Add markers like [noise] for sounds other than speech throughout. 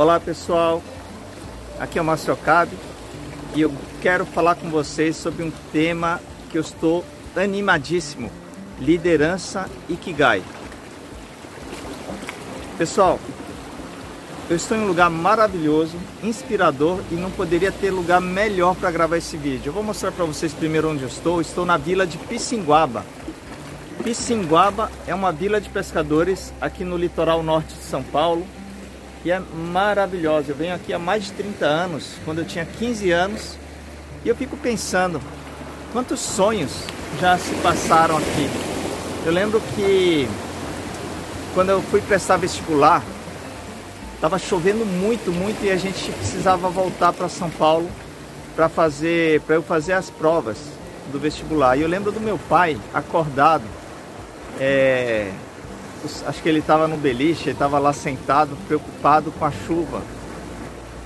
Olá pessoal, aqui é o Márcio Cabe e eu quero falar com vocês sobre um tema que eu estou animadíssimo, liderança Ikigai. Pessoal, eu estou em um lugar maravilhoso, inspirador e não poderia ter lugar melhor para gravar esse vídeo. Eu vou mostrar para vocês primeiro onde eu estou. Estou na vila de Pissinguaba. Pissinguaba é uma vila de pescadores aqui no litoral norte de São Paulo e é maravilhosa. Eu venho aqui há mais de 30 anos, quando eu tinha 15 anos, e eu fico pensando quantos sonhos já se passaram aqui. Eu lembro que quando eu fui prestar vestibular, estava chovendo muito, muito e a gente precisava voltar para São Paulo para fazer, para eu fazer as provas do vestibular. E eu lembro do meu pai acordado é, acho que ele estava no beliche, ele estava lá sentado, preocupado com a chuva,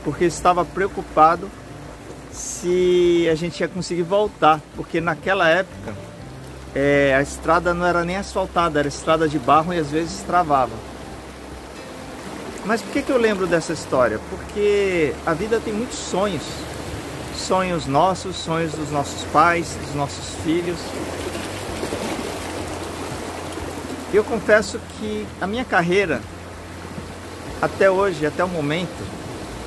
porque estava preocupado se a gente ia conseguir voltar, porque naquela época é, a estrada não era nem asfaltada, era estrada de barro e às vezes travava. Mas por que, que eu lembro dessa história? Porque a vida tem muitos sonhos, sonhos nossos, sonhos dos nossos pais, dos nossos filhos, eu confesso que a minha carreira, até hoje, até o momento,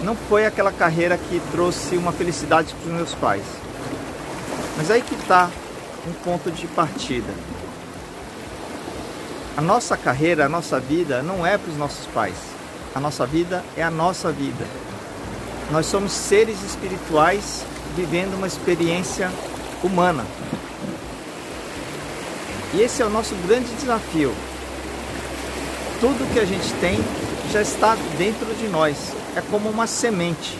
não foi aquela carreira que trouxe uma felicidade para os meus pais. Mas aí que está um ponto de partida. A nossa carreira, a nossa vida não é para os nossos pais. A nossa vida é a nossa vida. Nós somos seres espirituais vivendo uma experiência humana. E esse é o nosso grande desafio. Tudo que a gente tem já está dentro de nós. É como uma semente.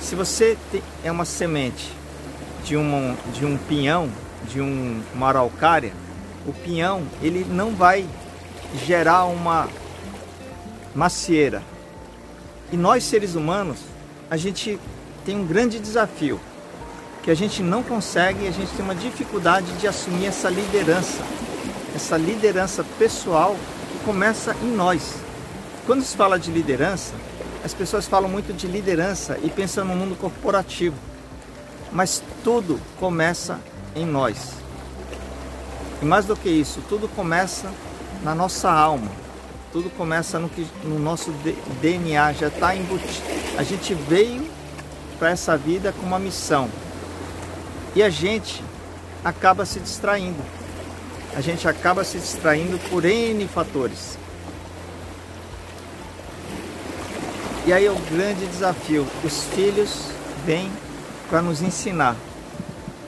Se você é uma semente de, uma, de um pinhão, de um, uma araucária, o pinhão ele não vai gerar uma macieira. E nós seres humanos, a gente tem um grande desafio que a gente não consegue, a gente tem uma dificuldade de assumir essa liderança, essa liderança pessoal que começa em nós. Quando se fala de liderança, as pessoas falam muito de liderança e pensam no mundo corporativo, mas tudo começa em nós. E mais do que isso, tudo começa na nossa alma, tudo começa no, que, no nosso DNA, já está embutido. A gente veio para essa vida com uma missão, e a gente acaba se distraindo. A gente acaba se distraindo por N fatores. E aí é o grande desafio. Os filhos vêm para nos ensinar.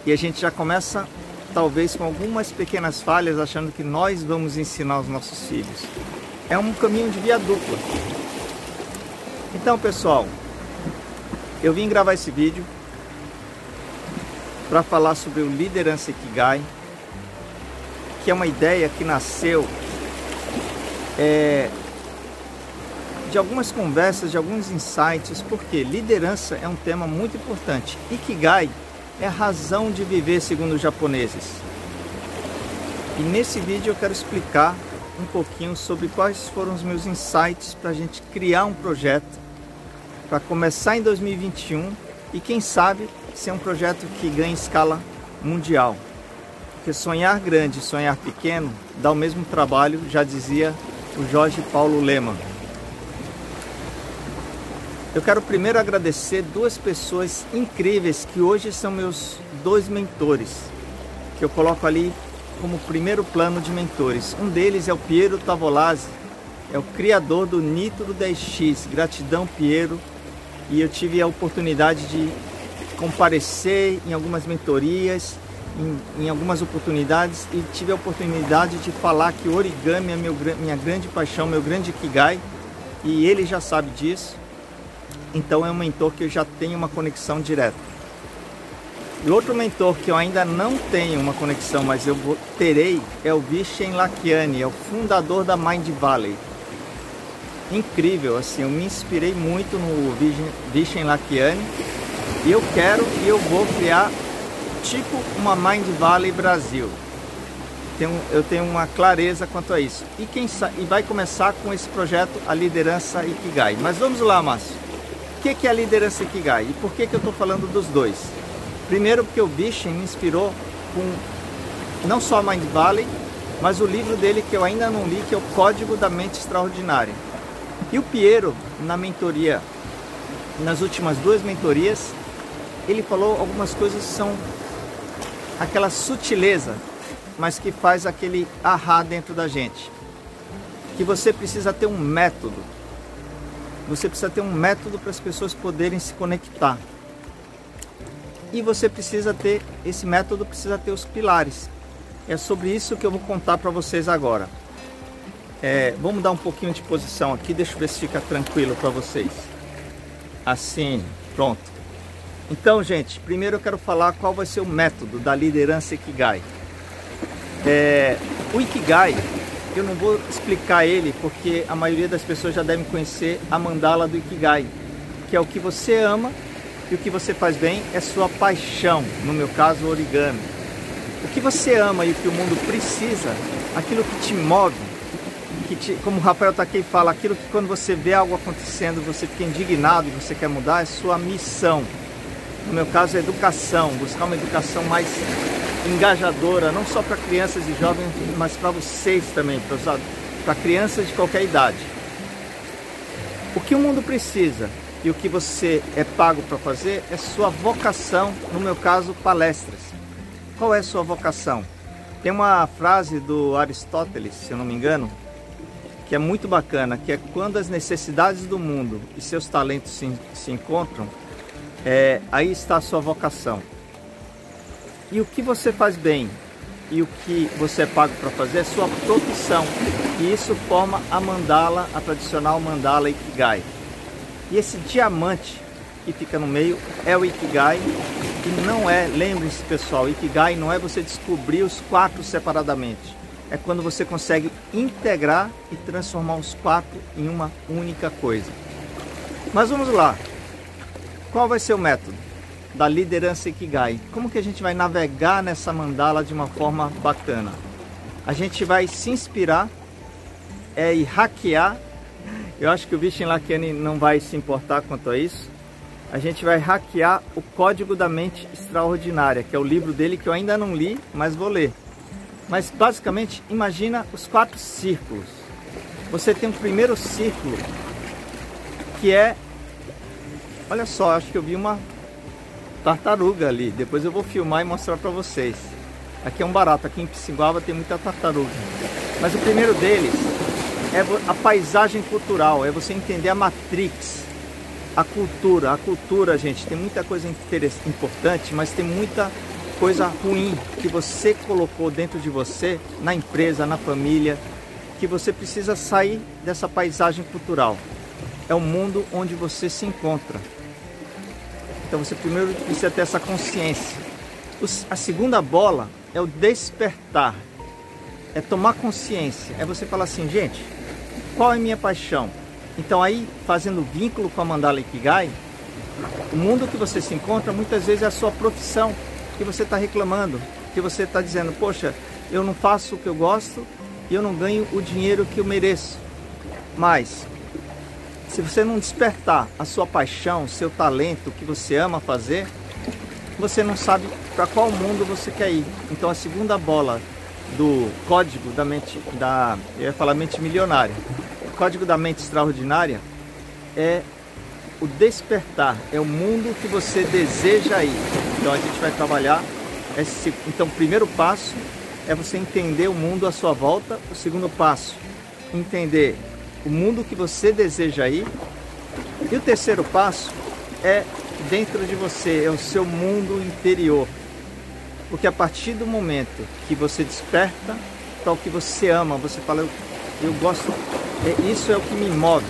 E a gente já começa, talvez, com algumas pequenas falhas, achando que nós vamos ensinar os nossos filhos. É um caminho de via dupla. Então, pessoal, eu vim gravar esse vídeo para falar sobre o Liderança Ikigai, que é uma ideia que nasceu é, de algumas conversas, de alguns insights, porque liderança é um tema muito importante. Ikigai é a razão de viver, segundo os japoneses. E nesse vídeo eu quero explicar um pouquinho sobre quais foram os meus insights para a gente criar um projeto para começar em 2021 e quem sabe ser um projeto que ganhe escala mundial. Porque sonhar grande sonhar pequeno dá o mesmo trabalho, já dizia o Jorge Paulo Lema. Eu quero primeiro agradecer duas pessoas incríveis que hoje são meus dois mentores, que eu coloco ali como primeiro plano de mentores. Um deles é o Piero Tavolazzi, é o criador do Nitro 10X. Gratidão, Piero. E eu tive a oportunidade de comparecer em algumas mentorias, em, em, algumas oportunidades e tive a oportunidade de falar que origami é meu, minha grande paixão, meu grande kigai e ele já sabe disso. Então é um mentor que eu já tenho uma conexão direta. E outro mentor que eu ainda não tenho uma conexão, mas eu terei, é o Vishen Lakiani, é o fundador da Mind Valley. Incrível, assim, eu me inspirei muito no Vishen Lakiani e eu quero e eu vou criar tipo uma Mind Valley Brasil. tenho, eu tenho uma clareza quanto a isso. E, quem e vai começar com esse projeto, a liderança Ikigai. Mas vamos lá, Márcio. O que, que é a liderança Ikigai? E por que, que eu estou falando dos dois? Primeiro porque o Bishen me inspirou com não só Mind Valley, mas o livro dele que eu ainda não li, que é o Código da Mente Extraordinária. E o Piero, na mentoria, nas últimas duas mentorias, ele falou algumas coisas que são aquela sutileza, mas que faz aquele ahá dentro da gente. Que você precisa ter um método. Você precisa ter um método para as pessoas poderem se conectar. E você precisa ter, esse método precisa ter os pilares. É sobre isso que eu vou contar para vocês agora. É, vamos dar um pouquinho de posição aqui, deixa eu ver se fica tranquilo para vocês. Assim, pronto. Então, gente, primeiro eu quero falar qual vai ser o método da liderança Ikigai. É, o Ikigai, eu não vou explicar ele porque a maioria das pessoas já devem conhecer a mandala do Ikigai, que é o que você ama e o que você faz bem é sua paixão, no meu caso, origami. O que você ama e o que o mundo precisa, aquilo que te move, que te, como o Rafael Takei fala, aquilo que quando você vê algo acontecendo, você fica indignado e você quer mudar, é sua missão. No meu caso, é educação, buscar uma educação mais engajadora, não só para crianças e jovens, mas para vocês também, para crianças de qualquer idade. O que o mundo precisa e o que você é pago para fazer é sua vocação, no meu caso, palestras. Qual é a sua vocação? Tem uma frase do Aristóteles, se eu não me engano, que é muito bacana, que é quando as necessidades do mundo e seus talentos se, se encontram, é, aí está a sua vocação. E o que você faz bem e o que você é pago para fazer é sua profissão. E isso forma a mandala, a tradicional mandala Ikigai. E esse diamante que fica no meio é o Ikigai. E não é, lembre-se pessoal, Ikigai não é você descobrir os quatro separadamente. É quando você consegue integrar e transformar os quatro em uma única coisa. Mas vamos lá. Qual vai ser o método? da liderança Ikigai. Como que a gente vai navegar nessa mandala de uma forma bacana? A gente vai se inspirar é, e hackear. Eu acho que o Vishen Lakiani não vai se importar quanto a isso. A gente vai hackear o Código da Mente Extraordinária, que é o livro dele que eu ainda não li, mas vou ler. Mas basicamente, imagina os quatro círculos. Você tem um primeiro círculo que é Olha só, acho que eu vi uma tartaruga ali. Depois eu vou filmar e mostrar para vocês. Aqui é um barato, aqui em Pisciguava tem muita tartaruga. Mas o primeiro deles é a paisagem cultural, é você entender a matrix, a cultura. A cultura, gente, tem muita coisa importante, mas tem muita coisa ruim que você colocou dentro de você, na empresa, na família, que você precisa sair dessa paisagem cultural. É o mundo onde você se encontra. Então você primeiro precisa ter essa consciência. A segunda bola é o despertar, é tomar consciência, é você falar assim, gente, qual é a minha paixão? Então aí, fazendo vínculo com a Mandala Ikigai, o mundo que você se encontra muitas vezes é a sua profissão, que você está reclamando, que você está dizendo, poxa, eu não faço o que eu gosto e eu não ganho o dinheiro que eu mereço. Mas se você não despertar a sua paixão, seu talento, o que você ama fazer, você não sabe para qual mundo você quer ir. Então a segunda bola do código da mente, da, eu ia falar mente milionária, o código da mente extraordinária é o despertar, é o mundo que você deseja ir. Então a gente vai trabalhar esse, então o primeiro passo é você entender o mundo à sua volta, o segundo passo, entender o mundo que você deseja ir. E o terceiro passo é dentro de você, é o seu mundo interior. Porque a partir do momento que você desperta para o que você ama, você fala, eu, eu gosto, é, isso é o que me move.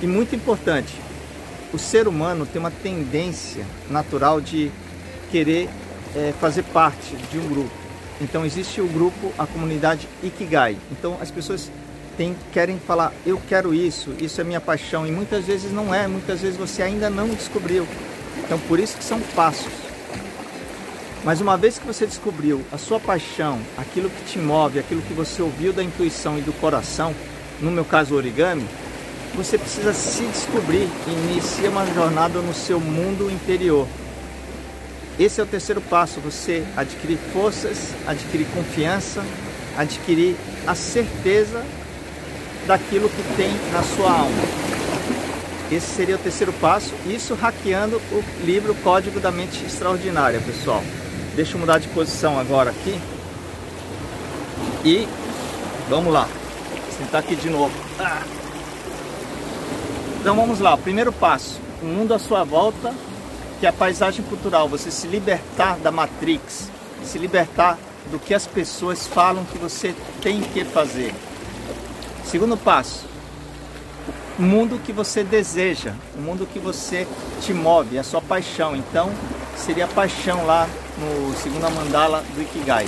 E muito importante, o ser humano tem uma tendência natural de querer é, fazer parte de um grupo. Então existe o grupo, a comunidade Ikigai. Então as pessoas querem falar, eu quero isso, isso é minha paixão, e muitas vezes não é, muitas vezes você ainda não descobriu. Então por isso que são passos. Mas uma vez que você descobriu a sua paixão, aquilo que te move, aquilo que você ouviu da intuição e do coração, no meu caso origami, você precisa se descobrir e inicia uma jornada no seu mundo interior. Esse é o terceiro passo, você adquirir forças, adquirir confiança, adquirir a certeza daquilo que tem na sua alma. Esse seria o terceiro passo, isso hackeando o livro Código da Mente Extraordinária, pessoal. Deixa eu mudar de posição agora aqui. E vamos lá. Sentar aqui de novo. Ah. Então vamos lá, primeiro passo, o mundo à sua volta, que é a paisagem cultural, você se libertar da matrix, se libertar do que as pessoas falam que você tem que fazer. Segundo passo, o mundo que você deseja, o mundo que você te move, a sua paixão. Então, seria a paixão lá no segundo mandala do Ikigai.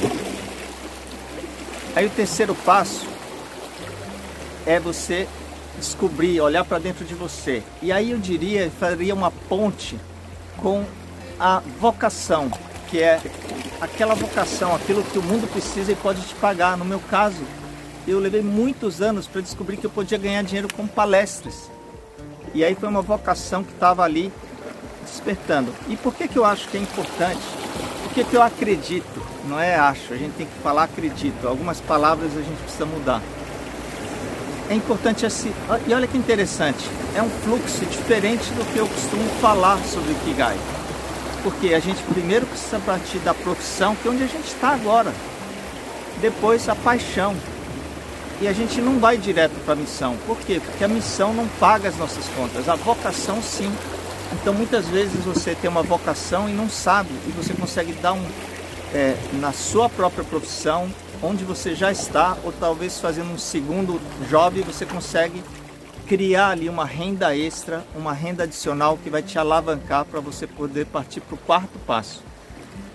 Aí o terceiro passo é você descobrir, olhar para dentro de você. E aí eu diria, faria uma ponte com a vocação, que é aquela vocação, aquilo que o mundo precisa e pode te pagar. No meu caso, eu levei muitos anos para descobrir que eu podia ganhar dinheiro com palestras. E aí foi uma vocação que estava ali despertando. E por que, que eu acho que é importante? Por que, que eu acredito? Não é acho, a gente tem que falar acredito. Algumas palavras a gente precisa mudar é importante assim. E olha que interessante, é um fluxo diferente do que eu costumo falar sobre o Ikigai. Porque a gente primeiro precisa partir da profissão, que é onde a gente está agora. Depois a paixão. E a gente não vai direto para a missão. Por quê? Porque a missão não paga as nossas contas. A vocação sim. Então muitas vezes você tem uma vocação e não sabe. E você consegue dar um. É, na sua própria profissão, onde você já está, ou talvez fazendo um segundo job, você consegue criar ali uma renda extra, uma renda adicional que vai te alavancar para você poder partir para o quarto passo.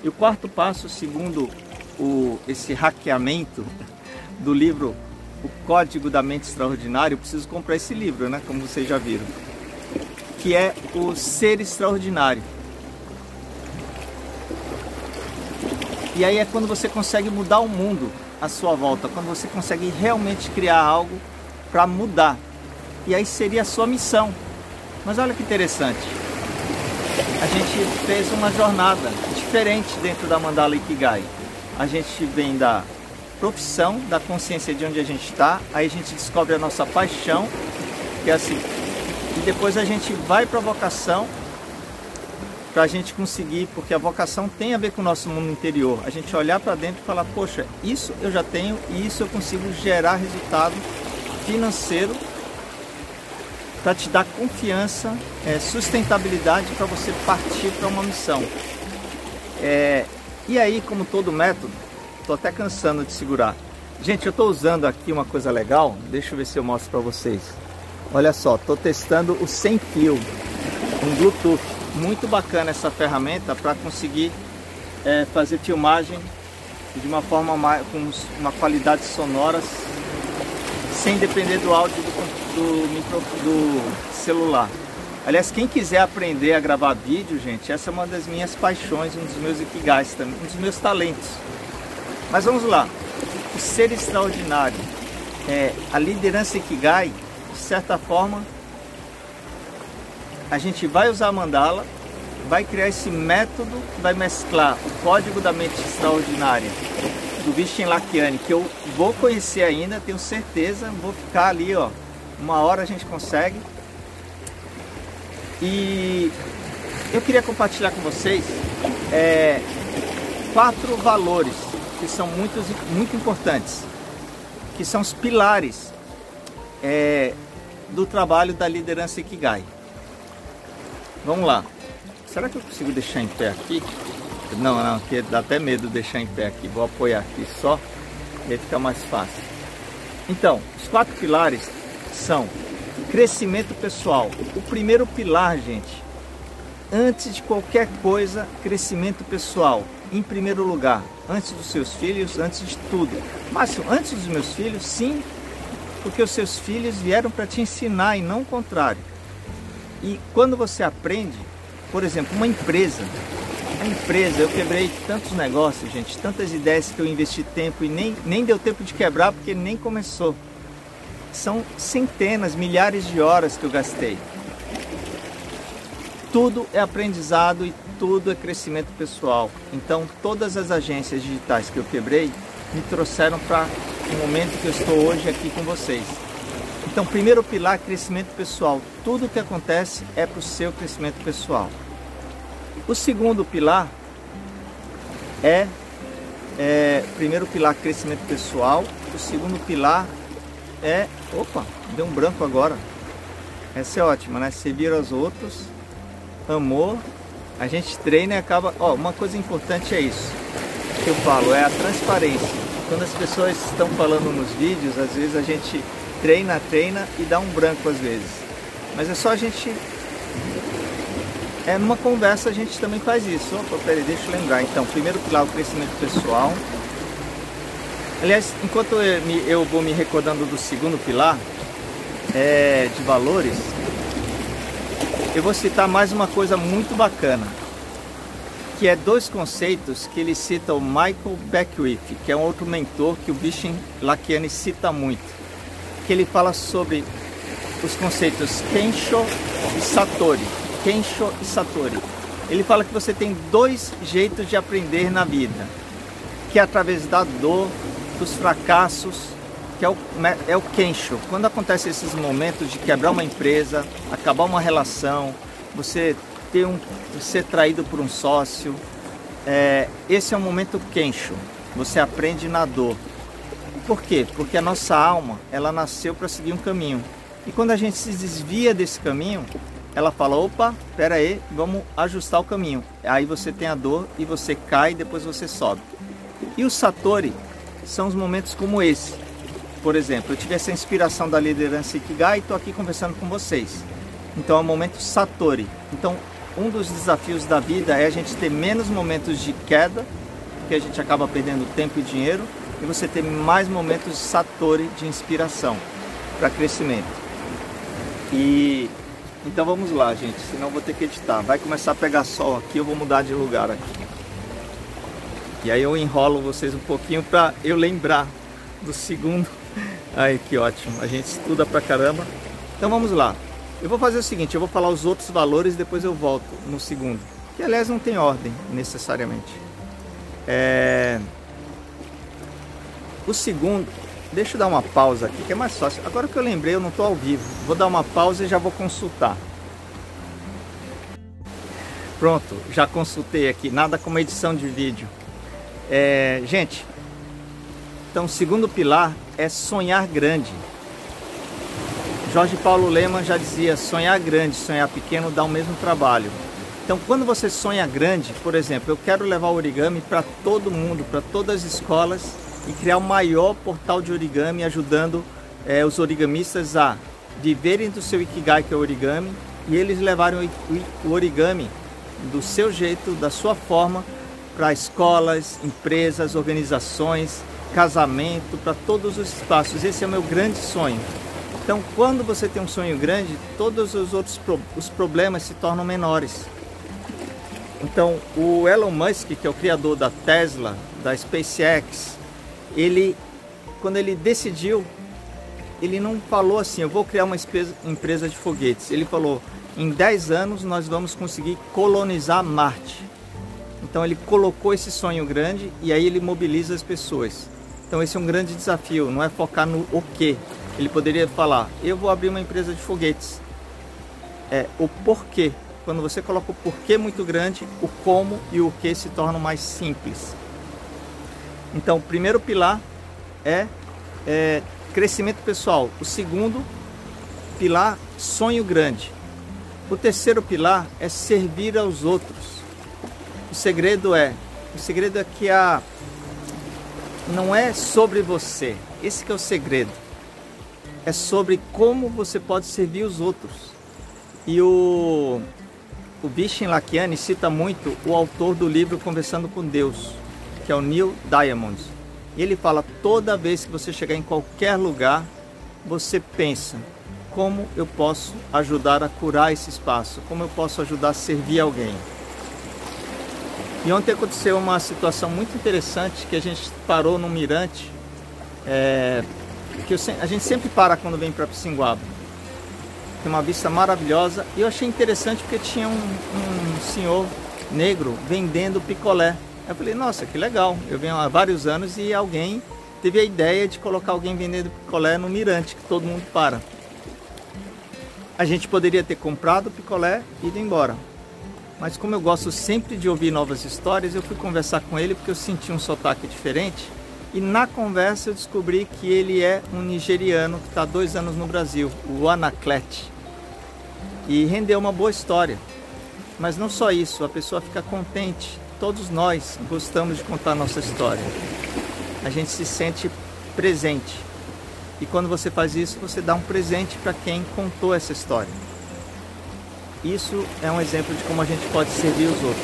E o quarto passo, segundo o, esse hackeamento [laughs] do livro O Código da Mente Extraordinária, eu preciso comprar esse livro, né? Como vocês já viram. Que é o Ser Extraordinário. E aí é quando você consegue mudar o mundo à sua volta, quando você consegue realmente criar algo para mudar. E aí seria a sua missão. Mas olha que interessante. A gente fez uma jornada diferente dentro da Mandala Ikigai. A gente vem da profissão, da consciência de onde a gente está, aí a gente descobre a nossa paixão, que é assim. E depois a gente vai para a vocação, para a gente conseguir, porque a vocação tem a ver com o nosso mundo interior. A gente olhar para dentro e falar, poxa, isso eu já tenho e isso eu consigo gerar resultado financeiro para te dar confiança, é, sustentabilidade para você partir para uma missão. É, e aí, como todo método, estou até cansando de segurar. Gente, eu estou usando aqui uma coisa legal, deixa eu ver se eu mostro para vocês. Olha só, estou testando o sem fio, um Bluetooth muito bacana essa ferramenta para conseguir é, fazer filmagem de uma forma mais, com uma qualidade sonora sem depender do áudio do, do, micro, do celular. Aliás, quem quiser aprender a gravar vídeo, gente, essa é uma das minhas paixões, um dos meus ikigais também, um dos meus talentos. Mas vamos lá. O ser extraordinário, é, a liderança ikigai, de certa forma, a gente vai usar a mandala, vai criar esse método vai mesclar o código da mente extraordinária do Vishen Lakiani, que eu vou conhecer ainda, tenho certeza, vou ficar ali, ó, uma hora a gente consegue. E eu queria compartilhar com vocês é, quatro valores que são muito, muito importantes, que são os pilares é, do trabalho da liderança Ikigai. Vamos lá. Será que eu consigo deixar em pé aqui? Não, não, que dá até medo de deixar em pé aqui. Vou apoiar aqui só e aí fica mais fácil. Então, os quatro pilares são crescimento pessoal. O primeiro pilar, gente, antes de qualquer coisa, crescimento pessoal. Em primeiro lugar, antes dos seus filhos, antes de tudo. Márcio, antes dos meus filhos, sim, porque os seus filhos vieram para te ensinar e não o contrário. E quando você aprende, por exemplo, uma empresa, A empresa, eu quebrei tantos negócios, gente, tantas ideias que eu investi tempo e nem, nem deu tempo de quebrar porque nem começou. São centenas, milhares de horas que eu gastei. Tudo é aprendizado e tudo é crescimento pessoal. Então, todas as agências digitais que eu quebrei me trouxeram para o momento que eu estou hoje aqui com vocês. Então, primeiro pilar, crescimento pessoal. Tudo que acontece é para o seu crescimento pessoal. O segundo pilar é, é, primeiro pilar, crescimento pessoal. O segundo pilar é, opa, deu um branco agora. Essa é ótima, né? Servir aos outros, amor. A gente treina e acaba. Ó, uma coisa importante é isso que eu falo, é a transparência. Quando as pessoas estão falando nos vídeos, às vezes a gente treina, treina e dá um branco às vezes. Mas é só a gente é, numa conversa a gente também faz isso. Opa, peraí, deixa eu lembrar. Então, primeiro pilar, o crescimento pessoal. Aliás, enquanto eu, eu vou me recordando do segundo pilar é, de valores, eu vou citar mais uma coisa muito bacana, que é dois conceitos que ele cita o Michael Beckwith, que é um outro mentor que o Vishen Lakiani cita muito, que ele fala sobre os conceitos Kensho e Satori. Kensho e Satori. Ele fala que você tem dois jeitos de aprender na vida, que é através da dor, dos fracassos, que é o, é o Kensho. Quando acontecem esses momentos de quebrar uma empresa, acabar uma relação, você ter um, ser traído por um sócio, é, esse é o momento Kensho. Você aprende na dor. Por quê? Porque a nossa alma, ela nasceu para seguir um caminho. E quando a gente se desvia desse caminho, ela fala: opa, pera aí, vamos ajustar o caminho. Aí você tem a dor e você cai e depois você sobe. E o Satori são os momentos como esse. Por exemplo, eu tive essa inspiração da liderança Ikigai e estou aqui conversando com vocês. Então é o momento Satori. Então, um dos desafios da vida é a gente ter menos momentos de queda, porque a gente acaba perdendo tempo e dinheiro, e você ter mais momentos de Satori de inspiração para crescimento. E então vamos lá, gente, senão vou ter que editar. Vai começar a pegar sol aqui, eu vou mudar de lugar aqui. E aí eu enrolo vocês um pouquinho para eu lembrar do segundo. [laughs] Ai, que ótimo. A gente estuda pra caramba. Então vamos lá. Eu vou fazer o seguinte, eu vou falar os outros valores e depois eu volto no segundo. Que aliás não tem ordem necessariamente. É... O segundo Deixa eu dar uma pausa aqui, que é mais fácil. Agora que eu lembrei, eu não estou ao vivo. Vou dar uma pausa e já vou consultar. Pronto, já consultei aqui. Nada como edição de vídeo. É, gente, então o segundo pilar é sonhar grande. Jorge Paulo Leman já dizia: sonhar grande, sonhar pequeno dá o mesmo trabalho. Então, quando você sonha grande, por exemplo, eu quero levar o origami para todo mundo, para todas as escolas e criar o maior portal de origami, ajudando é, os origamistas a viverem do seu Ikigai, que é o origami, e eles levarem o origami do seu jeito, da sua forma, para escolas, empresas, organizações, casamento, para todos os espaços. Esse é o meu grande sonho. Então, quando você tem um sonho grande, todos os outros pro os problemas se tornam menores. Então, o Elon Musk, que é o criador da Tesla, da SpaceX, ele, quando ele decidiu, ele não falou assim, eu vou criar uma empresa de foguetes. Ele falou, em 10 anos nós vamos conseguir colonizar Marte. Então ele colocou esse sonho grande e aí ele mobiliza as pessoas. Então esse é um grande desafio, não é focar no o que. Ele poderia falar, eu vou abrir uma empresa de foguetes. É o porquê. Quando você coloca o porquê muito grande, o como e o que se tornam mais simples. Então, o primeiro pilar é, é crescimento pessoal. O segundo pilar, sonho grande. O terceiro pilar é servir aos outros. O segredo é, o segredo é que a não é sobre você. Esse é o segredo. É sobre como você pode servir os outros. E o o Vishen Lakiani cita muito o autor do livro Conversando com Deus que é o Neil Diamond. E ele fala: toda vez que você chegar em qualquer lugar, você pensa: como eu posso ajudar a curar esse espaço? Como eu posso ajudar a servir alguém? E ontem aconteceu uma situação muito interessante que a gente parou no mirante, é, que eu, a gente sempre para quando vem para Pissinguaba. Tem uma vista maravilhosa e eu achei interessante porque tinha um, um senhor negro vendendo picolé. Eu falei, nossa, que legal. Eu venho há vários anos e alguém teve a ideia de colocar alguém vendendo picolé no mirante, que todo mundo para. A gente poderia ter comprado o picolé e ido embora. Mas como eu gosto sempre de ouvir novas histórias, eu fui conversar com ele porque eu senti um sotaque diferente. E na conversa eu descobri que ele é um nigeriano que está há dois anos no Brasil, o Anaclete. E rendeu uma boa história. Mas não só isso, a pessoa fica contente. Todos nós gostamos de contar nossa história. A gente se sente presente. E quando você faz isso, você dá um presente para quem contou essa história. Isso é um exemplo de como a gente pode servir os outros.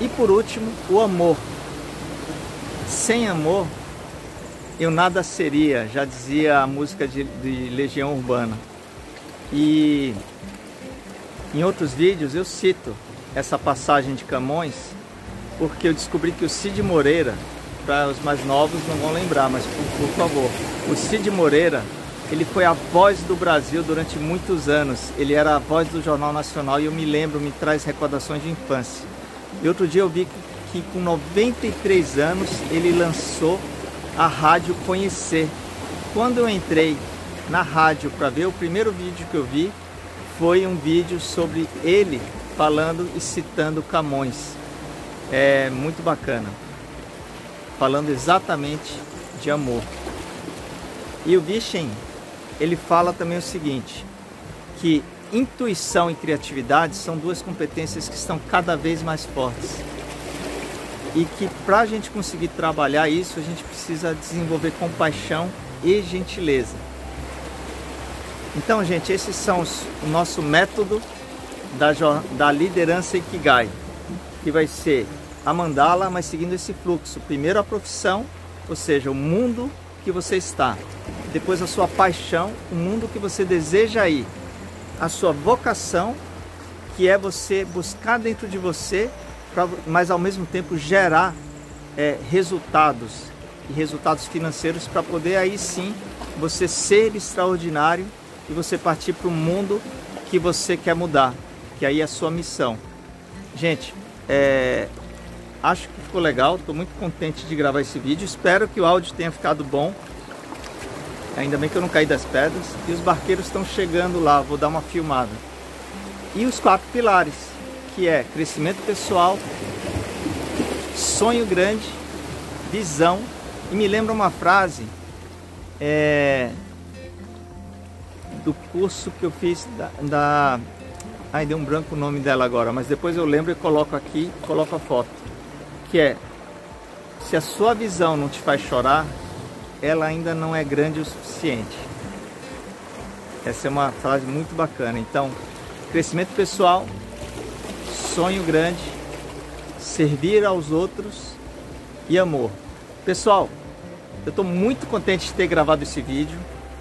E por último, o amor. Sem amor, eu nada seria, já dizia a música de, de Legião Urbana. E em outros vídeos eu cito essa passagem de Camões, porque eu descobri que o Cid Moreira, para os mais novos não vão lembrar, mas por, por favor, o Cid Moreira ele foi a voz do Brasil durante muitos anos. Ele era a voz do Jornal Nacional e eu me lembro, me traz recordações de infância. E outro dia eu vi que, que com 93 anos ele lançou a rádio Conhecer. Quando eu entrei na rádio para ver o primeiro vídeo que eu vi, foi um vídeo sobre ele falando e citando Camões. É muito bacana. Falando exatamente de amor. E o Vichen ele fala também o seguinte, que intuição e criatividade são duas competências que estão cada vez mais fortes. E que para a gente conseguir trabalhar isso, a gente precisa desenvolver compaixão e gentileza. Então, gente, esses são os, o nosso método da, da liderança Ikigai, que vai ser a mandala, mas seguindo esse fluxo. Primeiro a profissão, ou seja, o mundo que você está, depois a sua paixão, o mundo que você deseja ir, a sua vocação, que é você buscar dentro de você, mas ao mesmo tempo gerar é, resultados e resultados financeiros para poder aí sim você ser extraordinário e você partir para o mundo que você quer mudar, que aí é a sua missão. Gente, é, acho que ficou legal, estou muito contente de gravar esse vídeo, espero que o áudio tenha ficado bom. Ainda bem que eu não caí das pedras. E os barqueiros estão chegando lá, vou dar uma filmada. E os quatro pilares, que é crescimento pessoal, sonho grande, visão. E me lembra uma frase é, do curso que eu fiz da, da Ai, deu um branco o nome dela agora, mas depois eu lembro e coloco aqui, coloco a foto. Que é, se a sua visão não te faz chorar, ela ainda não é grande o suficiente. Essa é uma frase muito bacana. Então, crescimento pessoal, sonho grande, servir aos outros e amor. Pessoal, eu estou muito contente de ter gravado esse vídeo,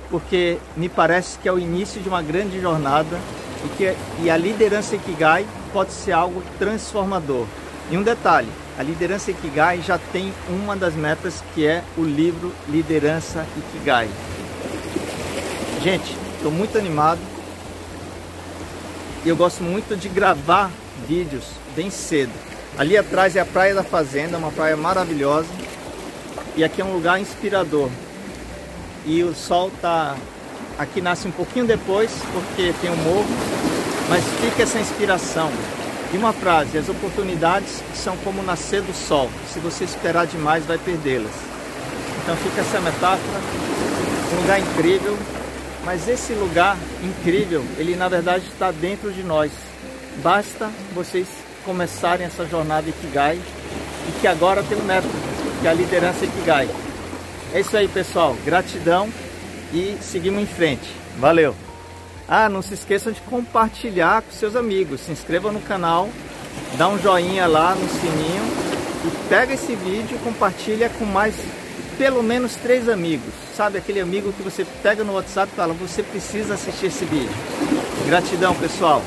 porque me parece que é o início de uma grande jornada e que e a liderança Ikigai pode ser algo transformador. E um detalhe, a liderança Ikigai já tem uma das metas que é o livro Liderança Ikigai. Gente, estou muito animado. E eu gosto muito de gravar vídeos bem cedo. Ali atrás é a Praia da Fazenda, uma praia maravilhosa. E aqui é um lugar inspirador. E o sol tá aqui nasce um pouquinho depois, porque tem um morro, mas fica essa inspiração. E uma frase: as oportunidades são como nascer do sol. Se você esperar demais, vai perdê-las. Então fica essa metáfora, um lugar incrível, mas esse lugar incrível, ele na verdade está dentro de nós. Basta vocês começarem essa jornada Ikigai e que agora tem um método, que é a liderança Ikigai. É isso aí, pessoal. Gratidão e seguimos em frente. Valeu! Ah, não se esqueçam de compartilhar com seus amigos. Se inscreva no canal, dá um joinha lá no sininho e pega esse vídeo e compartilha com mais pelo menos três amigos. Sabe aquele amigo que você pega no WhatsApp e fala, você precisa assistir esse vídeo. Gratidão, pessoal.